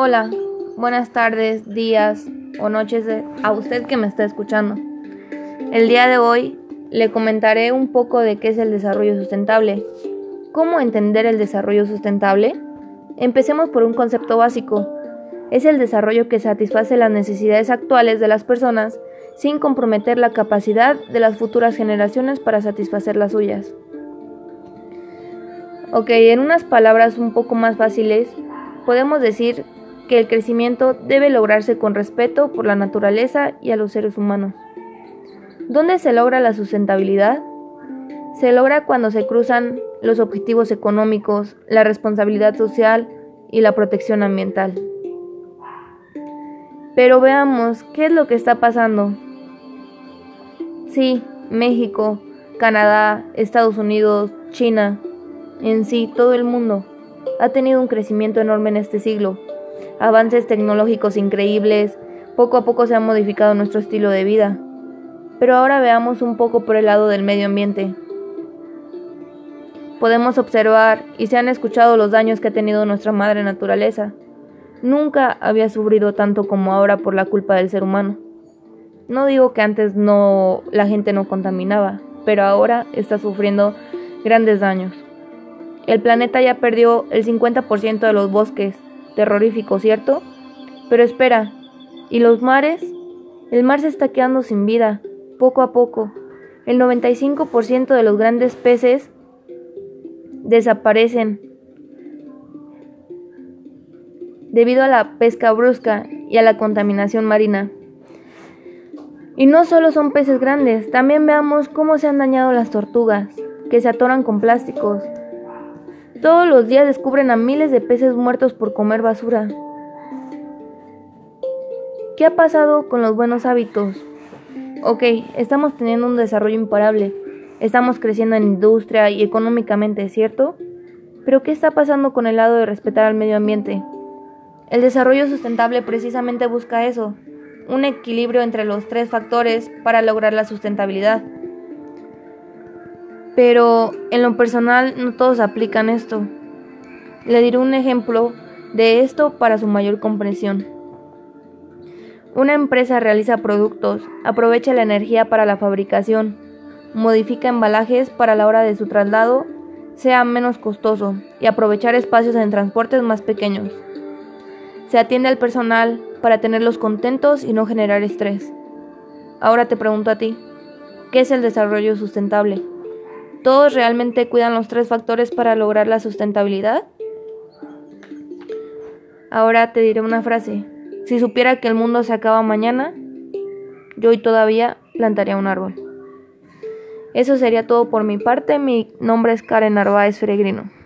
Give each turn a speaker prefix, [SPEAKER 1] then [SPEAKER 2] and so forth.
[SPEAKER 1] Hola, buenas tardes, días o noches a usted que me está escuchando. El día de hoy le comentaré un poco de qué es el desarrollo sustentable. ¿Cómo entender el desarrollo sustentable? Empecemos por un concepto básico. Es el desarrollo que satisface las necesidades actuales de las personas sin comprometer la capacidad de las futuras generaciones para satisfacer las suyas. Ok, en unas palabras un poco más fáciles, podemos decir que el crecimiento debe lograrse con respeto por la naturaleza y a los seres humanos. ¿Dónde se logra la sustentabilidad? Se logra cuando se cruzan los objetivos económicos, la responsabilidad social y la protección ambiental. Pero veamos qué es lo que está pasando. Sí, México, Canadá, Estados Unidos, China, en sí todo el mundo ha tenido un crecimiento enorme en este siglo avances tecnológicos increíbles, poco a poco se ha modificado nuestro estilo de vida. Pero ahora veamos un poco por el lado del medio ambiente. Podemos observar y se han escuchado los daños que ha tenido nuestra madre naturaleza. Nunca había sufrido tanto como ahora por la culpa del ser humano. No digo que antes no la gente no contaminaba, pero ahora está sufriendo grandes daños. El planeta ya perdió el 50% de los bosques, terrorífico, ¿cierto? Pero espera, ¿y los mares? El mar se está quedando sin vida, poco a poco. El 95% de los grandes peces desaparecen debido a la pesca brusca y a la contaminación marina. Y no solo son peces grandes, también veamos cómo se han dañado las tortugas, que se atoran con plásticos, todos los días descubren a miles de peces muertos por comer basura. ¿Qué ha pasado con los buenos hábitos? Ok, estamos teniendo un desarrollo imparable, estamos creciendo en industria y económicamente, ¿cierto? Pero ¿qué está pasando con el lado de respetar al medio ambiente? El desarrollo sustentable precisamente busca eso, un equilibrio entre los tres factores para lograr la sustentabilidad. Pero en lo personal no todos aplican esto. Le diré un ejemplo de esto para su mayor comprensión. Una empresa realiza productos, aprovecha la energía para la fabricación, modifica embalajes para la hora de su traslado sea menos costoso y aprovechar espacios en transportes más pequeños. Se atiende al personal para tenerlos contentos y no generar estrés. Ahora te pregunto a ti, ¿qué es el desarrollo sustentable? ¿Todos realmente cuidan los tres factores para lograr la sustentabilidad? Ahora te diré una frase. Si supiera que el mundo se acaba mañana, yo hoy todavía plantaría un árbol. Eso sería todo por mi parte. Mi nombre es Karen Narváez Feregrino.